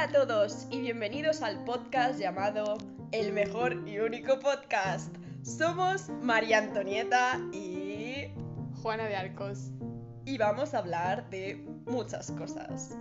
Hola a todos y bienvenidos al podcast llamado El mejor y único podcast. Somos María Antonieta y... Juana de Arcos. y vamos a hablar de muchas cosas.